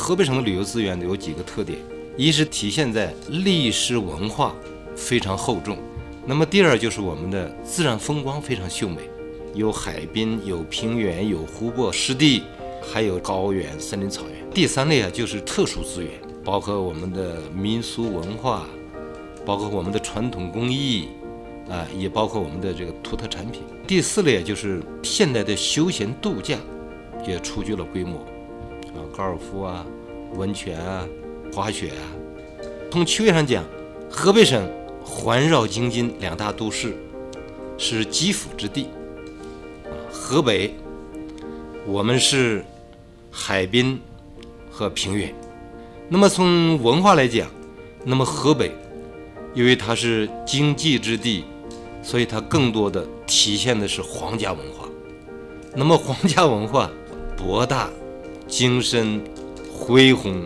河北省的旅游资源有几个特点，一是体现在历史文化非常厚重，那么第二就是我们的自然风光非常秀美，有海滨，有平原，有湖泊、湿地，还有高原、森林、草原。第三类啊就是特殊资源，包括我们的民俗文化，包括我们的传统工艺。啊，也包括我们的这个土特产品。第四类就是现代的休闲度假，也初具了规模，高尔夫啊，温泉啊，滑雪啊。从区域上讲，河北省环绕京津两大都市，是极府之地。河北，我们是海滨和平原。那么从文化来讲，那么河北，因为它是经济之地。所以它更多的体现的是皇家文化，那么皇家文化博大、精深、恢宏、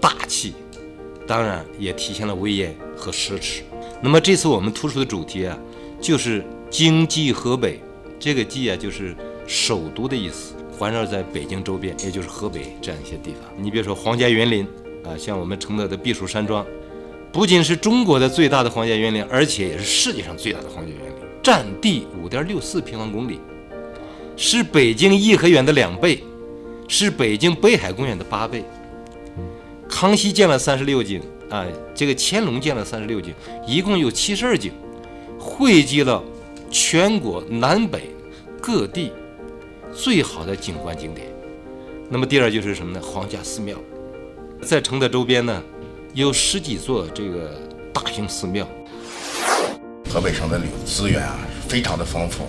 大气，当然也体现了威严和奢侈。那么这次我们突出的主题啊，就是京冀河北，这个冀啊就是首都的意思，环绕在北京周边，也就是河北这样一些地方。你比如说皇家园林啊，像我们承德的避暑山庄。不仅是中国的最大的皇家园林，而且也是世界上最大的皇家园林，占地五点六四平方公里，是北京颐和园的两倍，是北京北海公园的八倍。康熙建了三十六景啊，这个乾隆建了三十六景，一共有七十二景，汇集了全国南北各地最好的景观景点。那么第二就是什么呢？皇家寺庙，在承德周边呢。有十几座这个大型寺庙。河北省的旅游资源啊，非常的丰富，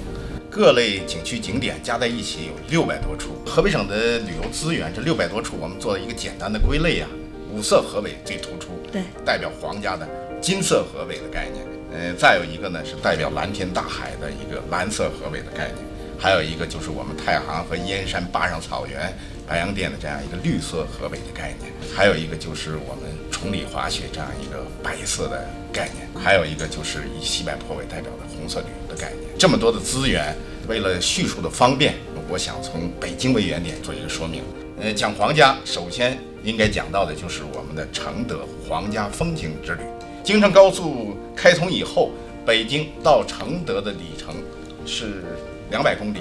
各类景区景点加在一起有六百多处。河北省的旅游资源这六百多处，我们做了一个简单的归类啊。五色河北最突出，对，代表皇家的金色河北的概念。呃，再有一个呢是代表蓝天大海的一个蓝色河北的概念，还有一个就是我们太行和燕山坝上草原。白洋淀的这样一个绿色河北的概念，还有一个就是我们崇礼滑雪这样一个白色的概念，还有一个就是以西柏坡为代表的红色旅游的概念。这么多的资源，为了叙述的方便，我想从北京为原点做一个说明。呃，讲皇家，首先应该讲到的就是我们的承德皇家风情之旅。京承高速开通以后，北京到承德的里程是两百公里。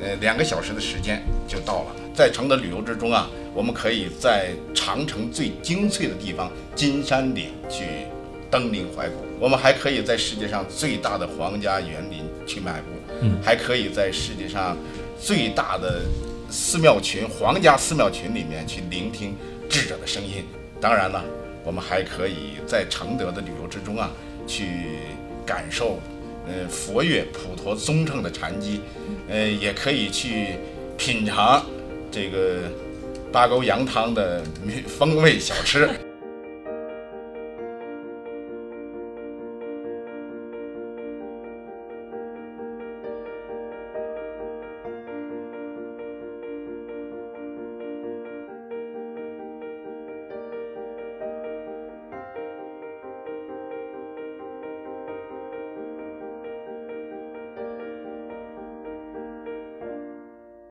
呃，两个小时的时间就到了。在承德旅游之中啊，我们可以在长城最精粹的地方金山岭去登临怀古，我们还可以在世界上最大的皇家园林去漫步，嗯，还可以在世界上最大的寺庙群——皇家寺庙群里面去聆听智者的声音。当然了，我们还可以在承德的旅游之中啊，去感受。嗯，佛乐普陀宗正的禅机，呃，也可以去品尝这个八沟羊汤的 风味小吃。